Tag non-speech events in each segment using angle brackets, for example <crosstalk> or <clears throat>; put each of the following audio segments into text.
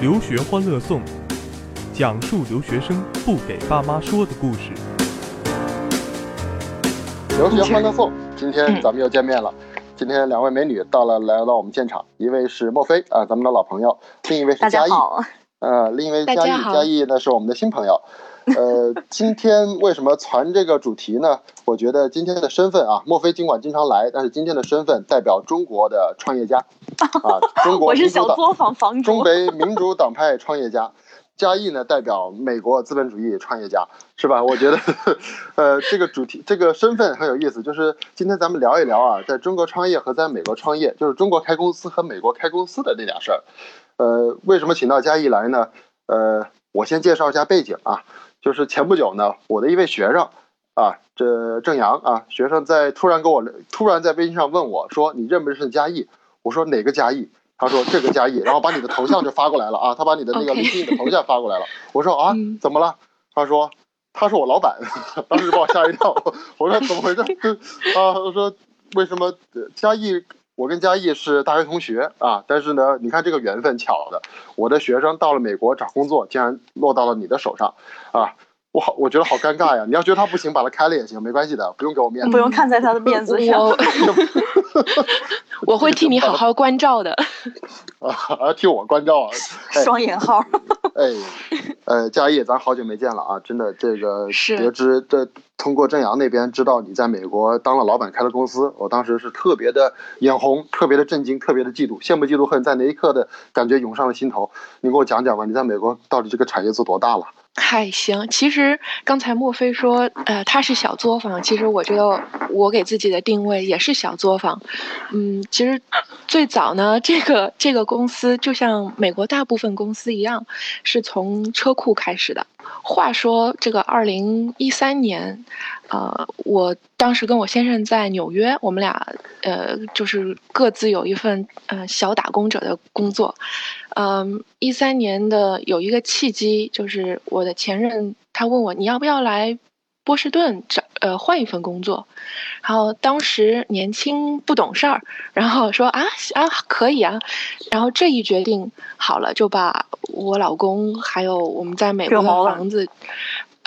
留学欢乐颂，讲述留学生不给爸妈说的故事。留学欢乐颂，今天咱们又见面了。今天两位美女到了，来到我们现场，一位是莫非啊，咱们的老朋友；另一位是嘉义，呃，另一位嘉义，嘉义呢是我们的新朋友。呃，今天为什么传这个主题呢？我觉得今天的身份啊，莫非尽管经常来，但是今天的身份代表中国的创业家 <laughs> 啊，中国我是小作坊房主，中北民主党派创业家。嘉义呢代表美国资本主义创业家，是吧？我觉得，呃，这个主题这个身份很有意思，就是今天咱们聊一聊啊，在中国创业和在美国创业，就是中国开公司和美国开公司的那点事儿。呃，为什么请到嘉义来呢？呃，我先介绍一下背景啊。就是前不久呢，我的一位学生，啊，这郑阳啊，学生在突然跟我突然在微信上问我说：“你认不认识嘉义？”我说：“哪个嘉义？”他说：“这个嘉义。”然后把你的头像就发过来了啊，他把你的那个微信的头像发过来了。我说：“啊，怎么了？”他说：“他是我老板。”当时把我吓一跳。<laughs> 我说：“怎么回事？” <laughs> 啊，我说：“为什么嘉义？我跟嘉义是大学同学啊，但是呢，你看这个缘分巧的，我的学生到了美国找工作，竟然落到了你的手上，啊，我好，我觉得好尴尬呀。你要觉得他不行，把他开了也行，没关系的，不用给我面子，不用看在他的面子上。<laughs> <laughs> 我会替你好好关照的。啊，替我关照啊！<laughs> 双引号。哎，呃，佳艺，咱好久没见了啊！真的，这个得知这通过正阳那边知道你在美国当了老板，开了公司，我当时是特别的眼红，特别的震惊，特别的嫉妒，羡慕嫉妒恨在那一刻的感觉涌上了心头。你给我讲讲吧，你在美国到底这个产业做多大了？嗨，行，其实刚才莫非说，呃，他是小作坊，其实我觉得我给自己的定位也是小作坊。嗯，其实最早呢，这个这个公司就像美国大部分公司一样，是从车库开始的。话说这个二零一三年，呃，我当时跟我先生在纽约，我们俩呃就是各自有一份呃小打工者的工作。嗯，一三年的有一个契机，就是我的前任他问我你要不要来波士顿找呃换一份工作，然后当时年轻不懂事儿，然后说啊啊可以啊，然后这一决定好了，就把我老公还有我们在美国的房子，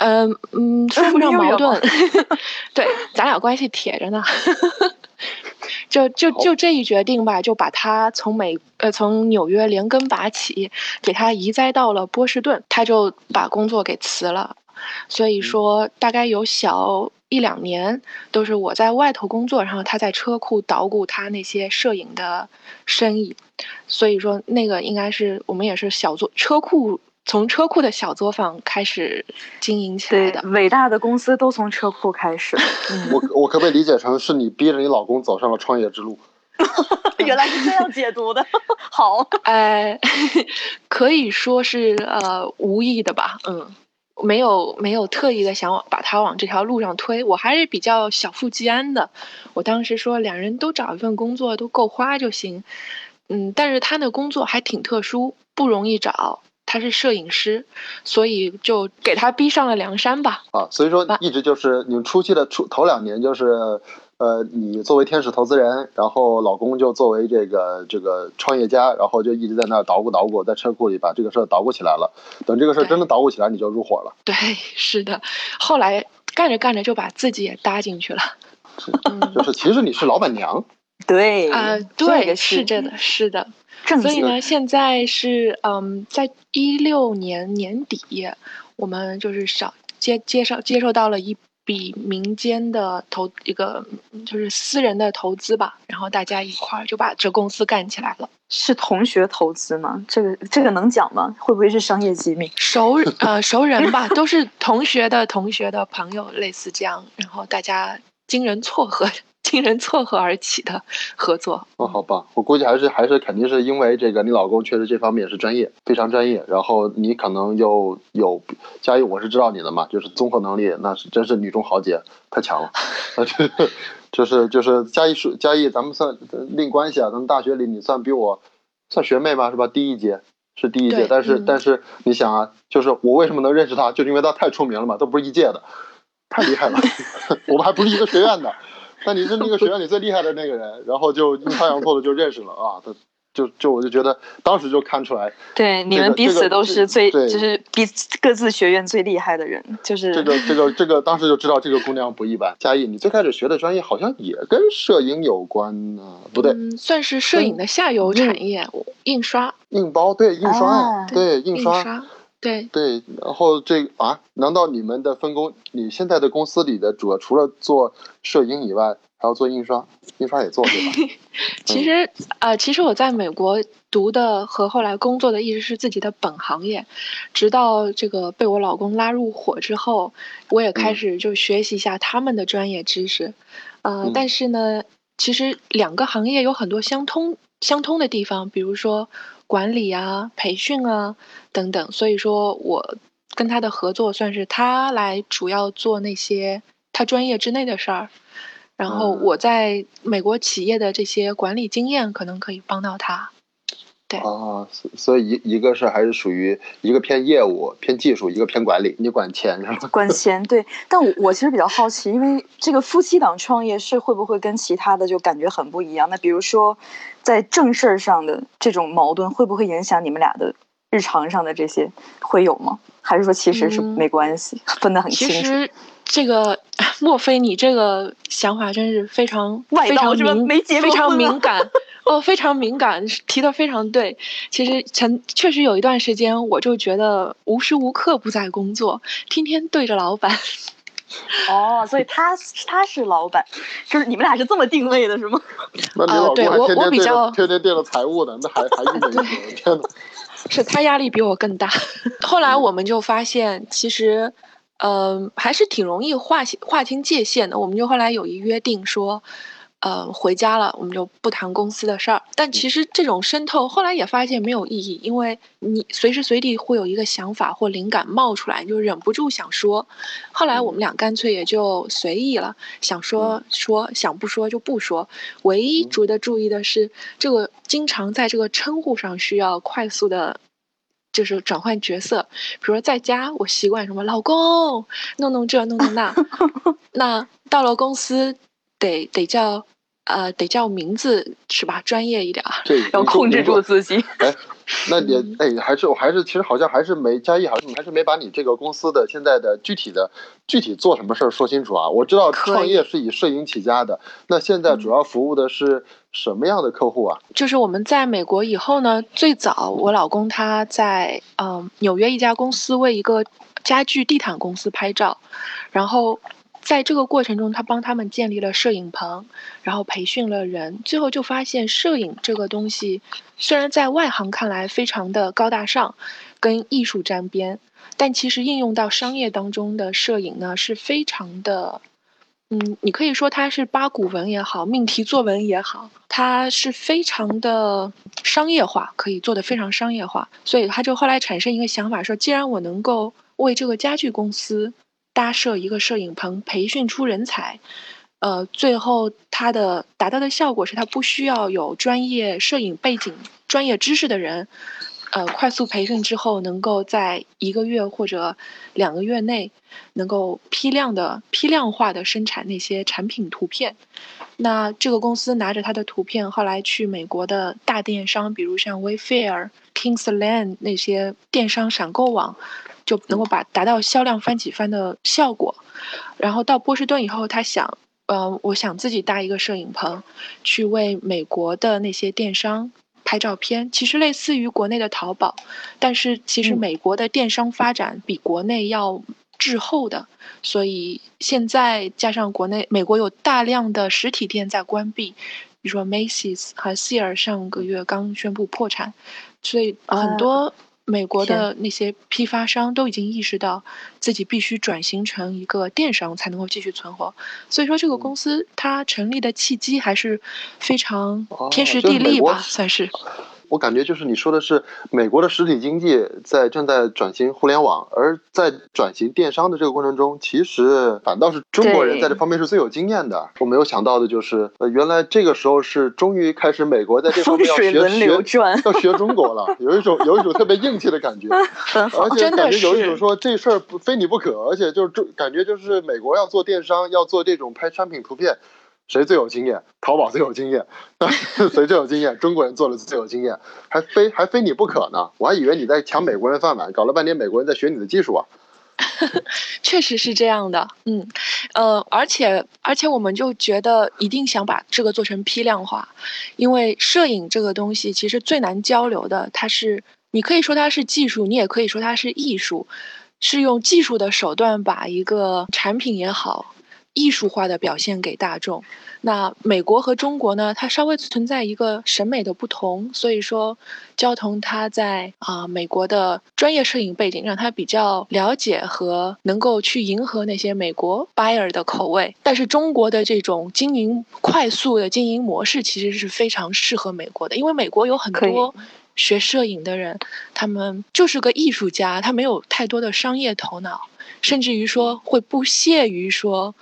嗯嗯说 <laughs> 不上矛盾，<laughs> 对，咱俩关系铁着呢。<laughs> 就就就这一决定吧，就把他从美呃从纽约连根拔起，给他移栽到了波士顿，他就把工作给辞了。所以说，大概有小一两年都是我在外头工作，然后他在车库捣鼓他那些摄影的生意。所以说，那个应该是我们也是小作车库。从车库的小作坊开始经营起来的，伟大的公司都从车库开始。我 <laughs> 我可不可以理解成是你逼着你老公走上了创业之路？<laughs> <laughs> 原来是这样解读的。好，哎，可以说是呃无意的吧。嗯，没有没有特意的想往把他往这条路上推。我还是比较小富即安的。我当时说两人都找一份工作都够花就行。嗯，但是他的工作还挺特殊，不容易找。他是摄影师，所以就给他逼上了梁山吧。啊，所以说一直就是你们初期的初头两年，就是呃，你作为天使投资人，然后老公就作为这个这个创业家，然后就一直在那儿捣鼓捣鼓，在车库里把这个事儿捣鼓起来了。等这个事儿真的捣鼓起来，你就入伙了。对，<laughs> 是的。后来干着干着就把自己也搭进去了。是，就是其实你是老板娘。对啊，对，是真的，是的。所以呢，<laughs> 现在是嗯，在一六年年底，我们就是少接接受接受到了一笔民间的投一个就是私人的投资吧，然后大家一块儿就把这公司干起来了。是同学投资吗？这个这个能讲吗？会不会是商业机密？<laughs> 熟呃熟人吧，都是同学的同学的朋友，类似这样，然后大家经人撮合。<laughs> 惊人撮合而起的合作哦，好吧！我估计还是还是肯定是因为这个，你老公确实这方面是专业，非常专业。然后你可能又有嘉义，我是知道你的嘛，就是综合能力那是真是女中豪杰，太强了。<laughs> <laughs> 就是就是嘉义是嘉义，咱们算另关系啊。咱们大学里你算比我算学妹吧，是吧？第一届是第一届，但是但是你想啊，就是我为什么能认识他，就是因为他太出名了嘛，都不是一届的，太厉害了。<laughs> 我们还不是一个学院的。但你是那个学院里最厉害的那个人，然后就阴差阳错的就认识了啊！他就就我就觉得当时就看出来，对，你们彼此都是最，对就是彼此各自学院最厉害的人，就是这个这个这个当时就知道这个姑娘不一般。嘉义，你最开始学的专业好像也跟摄影有关呢、不对，嗯，算是摄影的下游产业，印刷、印包对印刷，啊对印印刷。刷，对，对，然后这啊，难道你们的分工，你现在的公司里的主要除了做摄影以外，还要做印刷？印刷也做对吧？<laughs> 其实呃，其实我在美国读的和后来工作的一直是自己的本行业，直到这个被我老公拉入伙之后，我也开嗯始就学习一下他们的专业知识，呃，嗯但是呢，其实两个行业有很多相通相通的地方，比如说管理啊、培训啊等等，所以说我跟他的合作算是他来主要做那些他专业之内的事儿。然后嗯我在美国企业的这些管理经验可能可以帮到他。对啊，所所以一一个是还是属于一个偏业务、偏技术，一个偏管理，你管钱是吧？<laughs> 管钱。对，但我我其实比较好奇，因为这个夫妻档创业是会不会跟其他的就感觉很不一样？那比如说，在正事儿上的这种矛盾，会不会影响你们俩的日常上的这些会有吗？还是说其实是嗯没关系，<laughs> 分得很清楚？其实这个 <laughs> 莫非你这个想法真是非常 <laughs> 外非常道是吧敏没结过非常敏感哦，非常敏感，提的非常对。其实曾确实有一段时间，我就觉得无时无刻不在工作，天天对着老板。<laughs> 哦，所以他他是老板，就是你们俩是这么定位的，是吗？<laughs> 那对老公还天我我比天对着较天天对着财务的，那还还郁闷一些，天哪！是他压力比我更大。<laughs> 后来我们就发现，其实，嗯、还是挺容易划划清界限的。我们就后来有一约定说，呃，回家了，我们就不谈公司的事儿。但其实这种渗透，后来也发现没有意义，因为你随时随地会有一个想法或灵感冒出来，你就忍不住想说。后来我们俩干脆也就随意了，想说说，想不说就不说。唯一值得注意的是，这个经常在这个称呼上需要快速的。就是转换角色，比如说在家，我习惯什么老公，弄弄这弄弄那，<laughs> 那到了公司得得叫呃得叫名字是吧？专业一点儿。这要控制住自己。哎，那你嗯哎，还是我还是其实好像还是没嘉义，好像还是没把你这个公司的现在的具体的具体做什么事儿说清楚啊。我知道创业是以摄影起家的，那现在主要服务的是什么样的客户啊？就是我们在美国以后呢，最早我老公他在嗯、呃纽约一家公司为一个家具地毯公司拍照，然后在这个过程中，他帮他们建立了摄影棚，然后培训了人，最后就发现摄影这个东西虽然在外行看来非常的高大上，跟艺术沾边，但其实应用到商业当中的摄影呢是非常的。嗯，你可以说它是八股文也好，命题作文也好，它是非常的商业化，可以做得非常商业化。所以他就后来产生一个想法，说既然我能够为这个家具公司搭设一个摄影棚，培训出人才，呃，最后他的达到的效果是，他不需要有专业摄影背景、专业知识的人，呃，快速培训之后，能够在一个月或者两个月内，能够批量的、批量化的生产那些产品图片。那这个公司拿着他的图片，后来去美国的大电商，比如像 Wayfair、Kingsland 那些电商闪购网，就能够把达到销量翻几番的效果。然后到波士顿以后，他想，呃，我想自己搭一个摄影棚，去为美国的那些电商拍照片。其实类似于国内的淘宝，但是其实嗯美国的电商发展比国内要滞后的，所以现在加上国内美国有大量的实体店在关闭，比如说 Macy's 和 Sears 上个月刚宣布破产，所以啊很多美国的那些批发商都已经意识到自己必须转型成一个电商才能够继续存活。所以说，这个公司它成立的契机还是非常哦天时地利吧，算是。我感觉就是你说的是美国的实体经济在正在转型互联网，而在转型电商的这个过程中，其实反倒是中国人在这方面是最有经验的。我没有想到的就是，呃，原来这个时候是终于开始美国在这方面要学学转，要学中国了，有一种有一种特别硬气的感觉。<laughs> 而。且感觉有一种说这事儿不非你不可，而且就是中感觉就是美国要做电商，要做这种拍商品图片，谁最有经验？淘宝最有经验，<laughs> 谁最有经验？中国人做的最有经验，还非还非你不可呢！我还以为你在抢美国人饭碗，搞了半天美国人在学你的技术啊！<laughs> 确实是这样的，嗯，呃，而且而且我们就觉得一定想把这个做成批量化，因为摄影这个东西其实最难交流的，它是你可以说它是技术，你也可以说它是艺术，是用技术的手段把一个产品也好。艺术化的表现给大众。那美国和中国呢？它稍微存在一个审美的不同，所以说焦桐他在啊美国的专业摄影背景让他比较了解和能够去迎合那些美国 buyer 的口味。但是中国的这种经营快速的经营模式其实是非常适合美国的，因为美国有很多学摄影的人，他们就是个艺术家，他没有太多的商业头脑，甚至于说会不屑于说。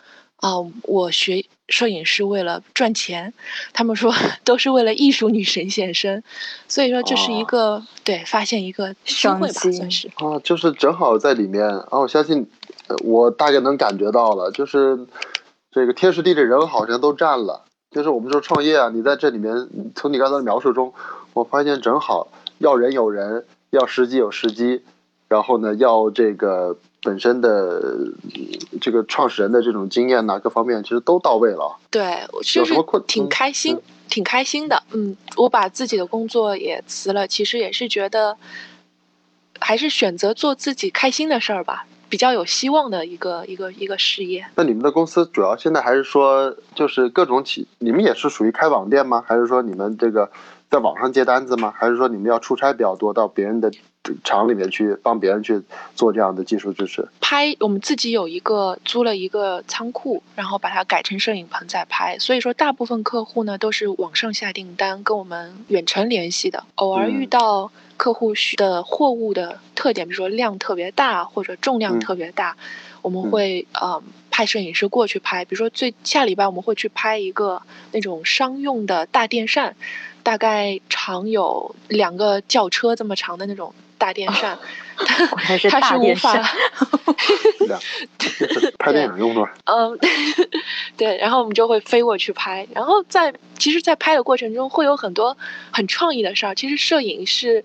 啊，我学摄影是为了赚钱，他们说 <laughs> 都是为了艺术女神现身，所以说这是一个对发现一个机会吧，算是啊，就是正好在里面啊，我相信我大概能感觉到了，就是这个天时地利人好像都占了，就是我们说创业啊，你在这里面从你刚才的描述中，我发现正好要人有人，要时机有时机，然后呢要这个。本身的这个创始人的这种经验呐，各方面其实都到位了。对，就是挺开心，挺开心的。嗯，我把自己的工作也辞了，其实也是觉得，还是选择做自己开心的事儿吧，比较有希望的一个一个一个事业。那你们的公司主要现在还是说，就是各种企，你们也是属于开网店吗？还是说你们这个在网上接单子吗？还是说你们要出差比较多，到别人的？厂里面去帮别人去做这样的技术支持，拍我们自己有一个租了一个仓库，然后把它改成摄影棚在拍。所以说，大部分客户呢都是网上下订单，跟我们远程联系的。偶尔遇到客户需的货物的特点，比如说量特别大或者重量特别大，我们会呃派摄影师过去拍。比如说，最下礼拜我们会去拍一个那种商用的大电扇，大概长有两个轿车这么长的那种。大电扇，<laughs> 它是大电扇，拍电影用的。嗯，对，然后我们就会飞过去拍，然后在其实，在拍的过程中会有很多很创意的事儿。其实摄影是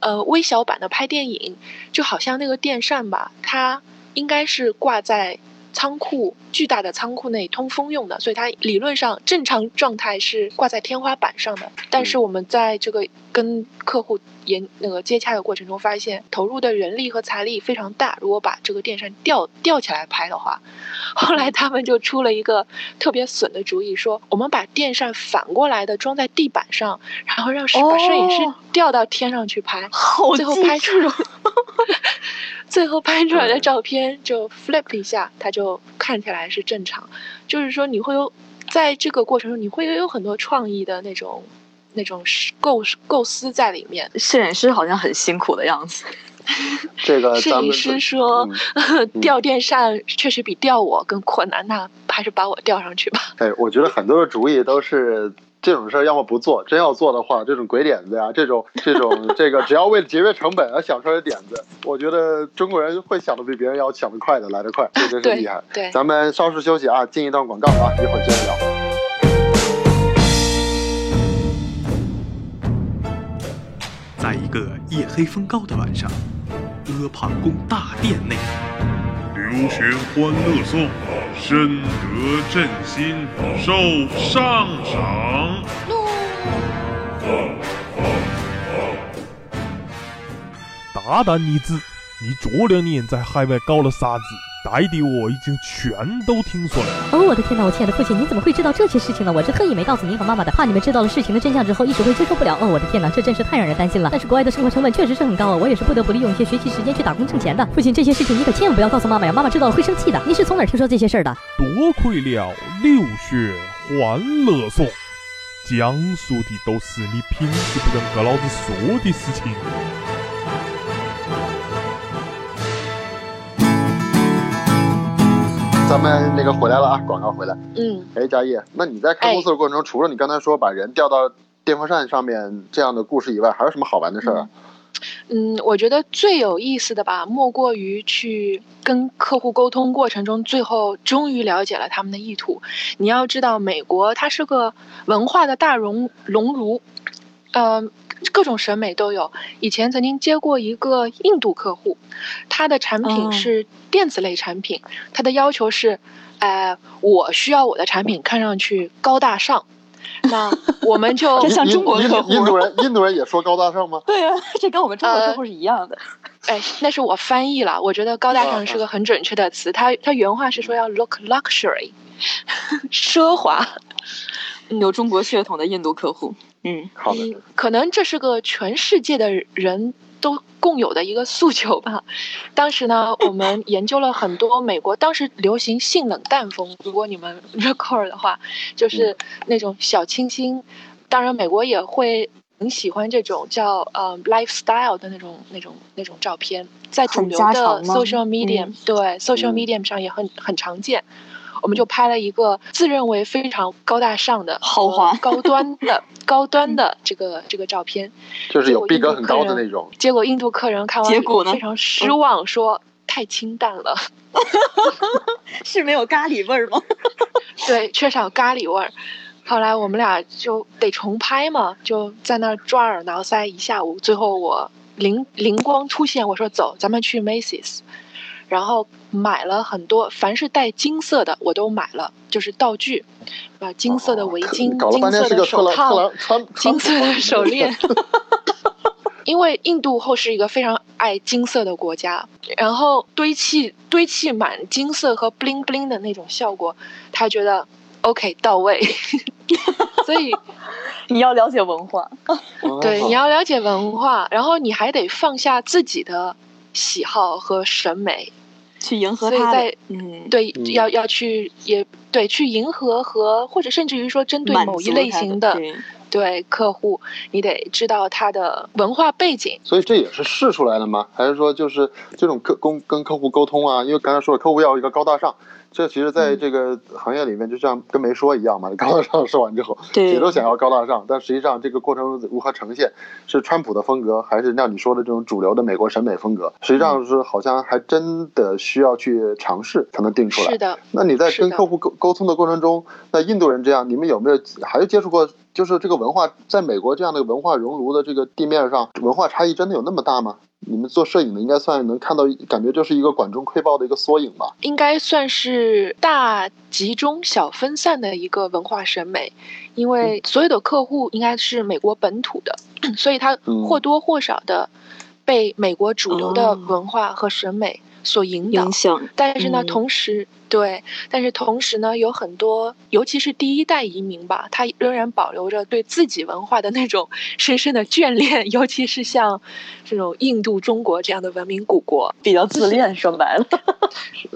呃微小版的拍电影，就好像那个电扇吧，它应该是挂在。仓库巨大的仓库内通风用的，所以它理论上正常状态是挂在天花板上的。但是我们在这个跟客户研那个接洽的过程中，发现投入的人力和财力非常大。如果把这个电扇吊吊起来拍的话，<laughs> 后来他们就出了一个特别损的主意，说我们把电扇反过来的装在地板上，然后让把摄影师吊到天上去拍，最后拍出。<laughs> 最后拍出来的照片就 flip 一下，它就看起来是正常。就是说，你会有在这个过程中，你会有很多创意的那种、那种构构思在里面。摄影师好像很辛苦的样子。这个 <laughs> 摄影师说，吊电扇确实比吊我更困难，那还是把我吊上去吧。哎，我觉得很多的主意都是。这种事儿要么不做，真要做的话，这种鬼点子呀，这种这种 <laughs> 这个，只要为了节约成本而想出来的点子，我觉得中国人会想的比别人要想的快的，来得快，<laughs> 这真是厉害。对，咱们稍事休息啊，进一段广告啊，一会儿接着聊。在一个夜黑风高的晚上，阿房宫大殿内。留学欢乐颂，深得朕心，受上赏。大胆女子，你这两年在海外搞了啥子？带的我已经全都听说了。哦，我的天哪！我亲爱的父亲，你怎么会知道这些事情呢？我是特意没告诉您和妈妈的，怕你们知道了事情的真相之后一时会接受不了。哦，我的天哪，这真是太让人担心了。但是国外的生活成本确实是很高啊，我也是不得不利用一些学习时间去打工挣钱的。父亲，这些事情你可千万不要告诉妈妈呀，妈妈知道了会生气的。你是从哪儿听说这些事儿的？多亏了留学欢乐颂，讲述的都是你平时不跟和老子说的事情。咱们那个回来了啊，广告回来。嗯，哎，嘉义，那你在开公司的过程中，除了你刚才说把人调到电风扇上面这样的故事以外，还有什么好玩的事儿啊？嗯，我觉得最有意思的吧，莫过于去跟客户沟通过程中，最后终于了解了他们的意图。你要知道，美国它是个文化的大熔熔炉，呃，各种审美都有。以前曾经接过一个印度客户，他的产品哦是电子类产品，他的要求是，呃，我需要我的产品看上去高大上。那我们就 <laughs> 这像中国客户印印度人印度人也说高大上吗？<laughs> 对啊，这跟我们中国呃客户是一样的。<laughs> 哎，那是我翻译了。我觉得高大上是个很准确的词，它它原话是说要 look luxury，奢华。有中国血统的印度客户，嗯，好的，嗯，可能这是个全世界的人都共有的一个诉求吧。当时呢，我们 <laughs> 研究了很多美国当时流行性冷淡风，如果你们 <laughs> record 的话，就是那种小清新。当然，美国也会很喜欢这种叫呃 lifestyle 的那种那种那种照片，在主流的 social medium、嗯对 social 嗯 medium 上也很很常见。我们就拍了一个自认为非常高大上的、豪华呃高端的、<laughs> 高端的这个这个照片。就是有逼格很高的那种。结果印度客人看完结果呢非常失望，说太清淡了，<laughs> 是没有咖喱味儿吗？<laughs> 对，缺少咖喱味儿。后来我们俩就得重拍嘛，就在那儿抓耳挠腮一下午。最后我灵灵光出现，我说走，咱们去 Macy's，然后买了很多，凡是带金色的我都买了，就是道具，啊，金色的围巾、搞了半天是金色的手套、金色的手链。<laughs> 因为印度后是一个非常爱金色的国家，然后堆砌堆砌满金色和 bling bling 的那种效果，他觉得 OK 到位，<laughs> 所以你要了解文化，对哦你要了解文化，然后你还得放下自己的喜好和审美，去迎合他所以在，嗯，对，嗯要要去也对去迎合和或者甚至于说针对某一类型的对客户，你得知道他的文化背景。所以这也是试出来的吗？还是说就是这种客跟跟客户沟通啊？因为刚才说了，客户要一个高大上，这其实在这个行业里面就像跟没说一样嘛。<laughs> 高大上说完之后，对谁都想要高大上，但实际上这个过程如何呈现，是川普的风格，还是像你说的这种主流的美国审美风格？实际上是好像还真的需要去尝试才能定出来。是的，那你在跟客户沟沟通的过程中，那印度人这样，你们有没有还有接触过？就是这个文化在美国这样的文化熔炉的这个地面上，文化差异真的有那么大吗？你们做摄影的应该算能看到，感觉就是一个管中窥豹的一个缩影吧？应该算是大集中、小分散的一个文化审美，因为所有的客户应该是美国本土的，所以他嗯或多或少的被美国主流的哦文化和审美所引导。影响，但是呢，嗯同时对，但是同时呢，有很多，尤其是第一代移民吧，他仍然保留着对自己文化的那种 <laughs> 深深的眷恋，尤其是像这种印度、中国这样的文明古国。比较自恋，说白了，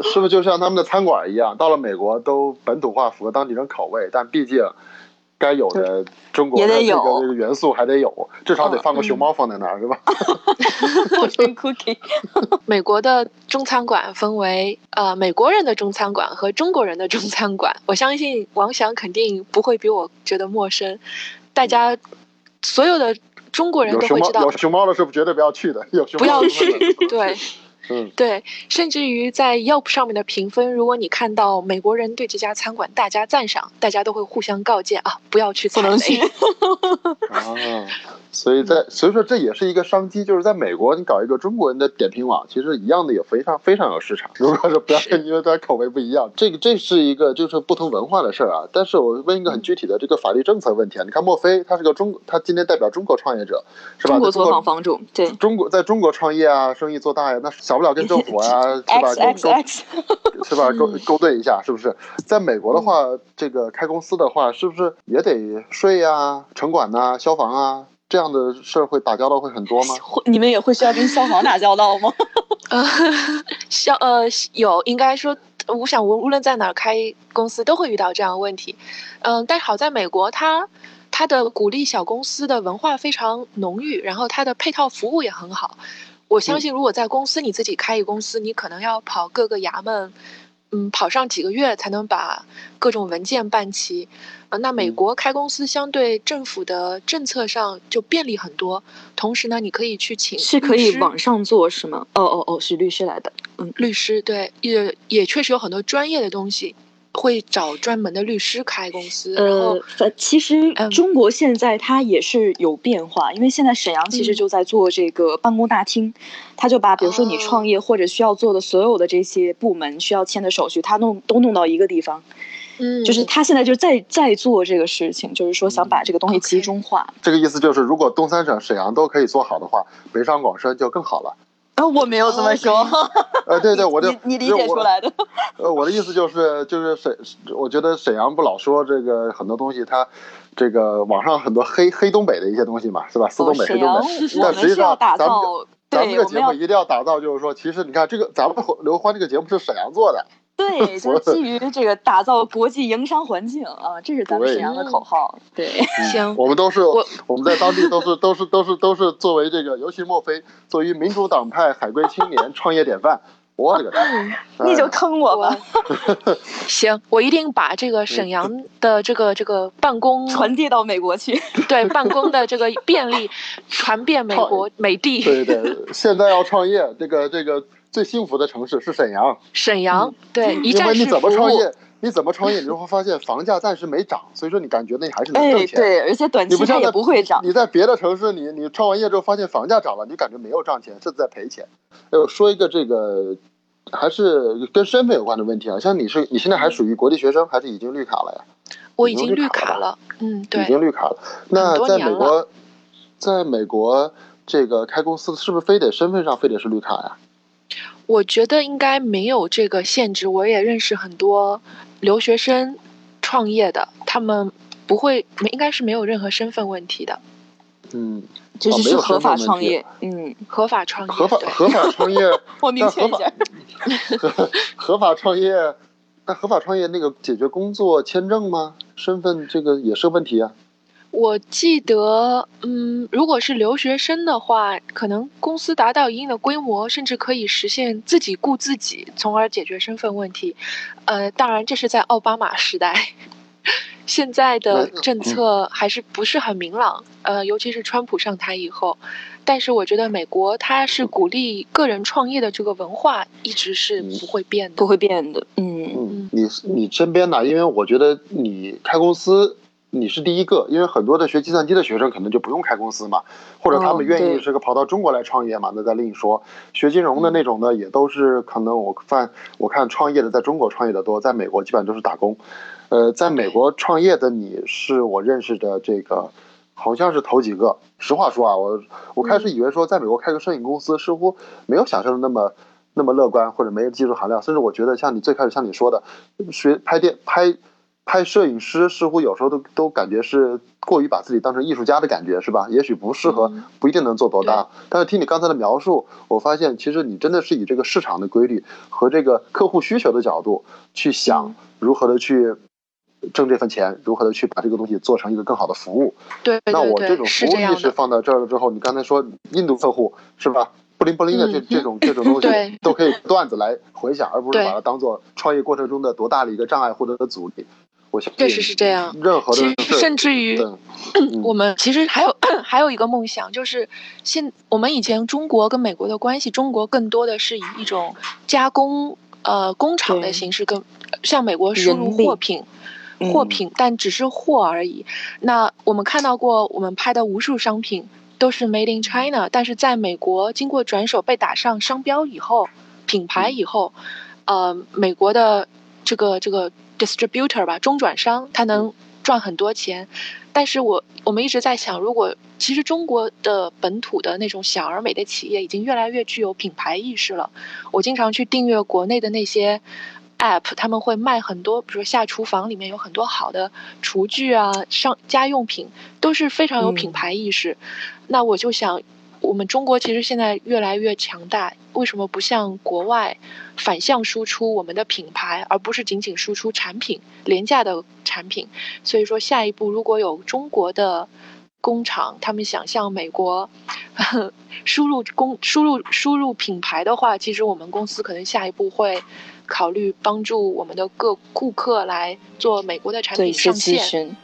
是不是就像他们的餐馆一样，到了美国都本土化，符合当地人口味，但毕竟该有的中国的这也得有。个这个元素还得有，至少得嗯。放个熊猫放在那儿，是吧？<laughs> <laughs> 跟 cookie，美国的中餐馆分为呃美国人的中餐馆和中国人的中餐馆，我相信王翔肯定不会比我觉得陌生，大家所有的中国人都会知道有熊猫的是绝对不要去的，有熊不要猫不要去。<laughs> 对。嗯，对，甚至于在 Yelp 上面的评分，如果你看到美国人对这家餐馆大加赞赏，大家都会互相告诫啊，不要去踩雷。不能去，<laughs> 啊，所以在所以说这也是一个商机，就是在美国你搞一个中国人的点评网，其实一样的也非常非常有市场。如果是不要因为大家口味不一样，这个这是一个就是不同文化的事儿啊。但是我问一个很具体的这个法律政策问题啊，你看墨菲他是个中，他今天代表中国创业者是吧？中国在作坊房主，对中国在中国创业啊，生意做大呀，那小不了跟政府啊，<laughs> 是吧勾勾 <laughs> 是吧？勾嗯勾兑一下，是不是？在美国的话，这个开公司的话，是不是也得税呀、城管呐、消防啊这样的事儿会打交道会很多吗？会你们也会需要跟消防打交道吗？<laughs> 呃，消呃有，应该说，我想无无论在哪儿开公司都会遇到这样的问题。嗯、但好在美国它。它的鼓励小公司的文化非常浓郁，然后它的配套服务也很好。我相信，如果在公司你自己开一公司，你可能要跑各个衙门，嗯跑上几个月才能把各种文件办齐。啊，那美嗯国开公司相对政府的政策上就便利很多，同时呢，你可以去请是可以网上做是吗？哦哦哦，是律师来的。嗯律师，对，也也确实有很多专业的东西，会找专门的律师开公司，然后呃，其实嗯中国现在它也是有变化，因为现在沈阳其实嗯就在做这个办公大厅，他就把比如说你哦创业或者需要做的所有的这些部门需要签的手续，他弄都弄到一个地方，嗯，就是他现在就在在做这个事情，就是说想把这个东西集中化。这个意思就是，如果东三省沈阳都可以做好的话，北上广深就更好了。啊，<laughs> 我没有这么说，<laughs> 呃，对对，我就你你理解出。来的。我 <laughs> 呃，我的意思就是，就是沈，我觉得沈阳不老说这个很多东西，它这个网上很多黑黑东北的一些东西嘛，是吧？四东北、黑东北。，但实际是要打上咱们造，咱们对，这个节目一定要打造，就是说，其实你看这个，咱们刘欢这个节目是沈阳做的，对，<laughs> 就是基于这个打造国际营商环境啊，这是咱们沈阳的口号。对，<laughs> 行，我们都是我我们在当地都是都是都是都是作为这个，尤其莫非作为民主党派海归青年创业典范，我的个天！你就哎坑我吧，<laughs> 行，我一定把这个沈阳的这个这个办公传递到美国去。对办公的这个便利传遍美国美帝对对，现在要创业，这个这个最幸福的城市是沈阳，沈阳，对一因为你。怎么创业，你怎么创业，你就会发现房价暂时没涨，所以说你感觉那你还是能挣哎，钱。对，而且短期它也不会涨。你在别的城市，你你创完业之后发现房价涨了，你感觉没有赚钱，甚至在赔钱。呃，说一个这个还是跟身份有关的问题啊，像你是你现在还属于国际学生，还是已经绿卡了呀？我已经绿绿卡了嗯，已，经绿卡了。那在美国，在美国这个开公司是不是非得身份上非得是绿卡呀？我觉得应该没有这个限制。我也认识很多留学生创业的，他们不会应该是没有任何身份问题的，嗯，就是合法创业，嗯，合法创业。对合法合法创业，<laughs> 我明确一下，合 <laughs> 合法创业，那合法创业那个解决工作签证吗？身份这个也是问题啊。我记得，嗯，如果是留学生的话，可能公司达到一定的规模，甚至可以实现自己雇自己，从而解决身份问题。呃，当然这是在奥巴马时代，<laughs> 现在的政策还是不是很明朗。呃，尤其是川普上台以后，但是我觉得美国它是鼓励个人创业的这个文化一直是不会变的不。会变的，嗯，嗯，你你身边呢？因为我觉得你开公司。你是第一个，因为很多的学计算机的学生可能就不用开公司嘛，或者他哦们愿意对这个跑到中国来创业嘛，那再另说。学金融的那种呢，也都是可能我看我看创业的在中国创业的多，在美国基本上都是打工。呃，在美国创业的你是我认识的这个，好像是头几个。实话说啊，我我开始以为说在美国开个摄影公司似乎没有想象的那么那么乐观，或者没有技术含量，甚至我觉得像你最开始像你说的，学拍电拍拍摄影师，似乎有时候都都感觉是过于把自己当成艺术家的感觉，是吧？也许不适合嗯，不一定能做多大。但是听你刚才的描述，我发现其实你真的是以这个市场的规律和这个客户需求的角度去想嗯如何的去挣这份钱，如何的去把这个东西做成一个更好的服务。对对那我这，种服务。意识放到这儿了之后，你刚才说印度客户是吧？不灵不灵的这嗯这种这种东西都可以段子来回想，而不是把它当做创业过程中的多大的一个障碍或者的阻力。我想确实是这样任何甚至于，<clears throat> 嗯我们其实还有 <clears throat> 还有一个梦想，就是现我们以前中国跟美国的关系，中国更多的是以一种加工呃工厂的形式跟向美国输入货品。货嗯品，但只是货而已。那我们看到过，我们拍的无数商品都是 Made in China，但是在美国经过转手被打上商标以后，品牌以后，呃，美国的这个这个 distributor 吧，中转商，他能赚很多钱。但是我我们一直在想，如果其实中国的本土的那种小而美的企业已经越来越具有品牌意识了。我经常去订阅国内的那些 app，他们会卖很多，比如说下厨房里面有很多好的厨具啊、上家用品，都是非常有品嗯牌意识。那我就想，我们中国其实现在越来越强大，为什么不向国外反向输出我们的品牌，而不是仅仅输出产品廉价的产品？所以说，下一步如果有中国的工厂，他们想向美国 <laughs> 输入工输入输入品牌的话，其实我们公司可能下一步会考虑帮助我们的各顾客来做美国的产品上线。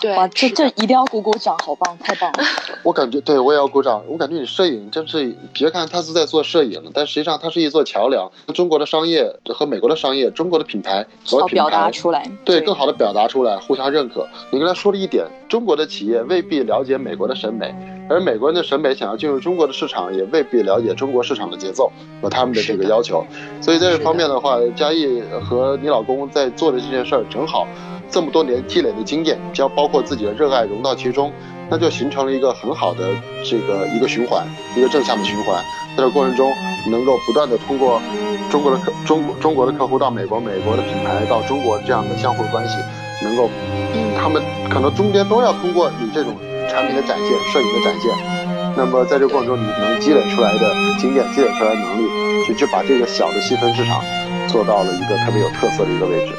对，哇，这这一定要鼓鼓掌，好棒，太棒了！<laughs> 我感觉对我也要鼓掌。我感觉你摄影真是，别看他是在做摄影，但实际上它是一座桥梁，中国的商业和美国的商业，中国的品牌和品要表达。出来，对，更好的表达出来，互相认可。你刚才说了一点，中国的企业未必了解美国的审美，而美国人的审美想要进入中国的市场，也未必了解中国市场的节奏和他们的这个要求。所以在这方面的话，嘉义和你老公在做的这件事儿，正好这么多年积累的经验，加包括自己的热爱融到其中，那就形成了一个很好的这个一个循环，一个正向的循环。在这过程中，能够不断的通过中国的客中国中国的客户到美国，美国的品牌到中国这样的相互关系，能够他们可能中间都要通过你这种产品的展现、摄影的展现。那么在这过程中，你能积累出来的经验、积累出来的能力，就去把这个小的细分市场做到了一个特别有特色的一个位置。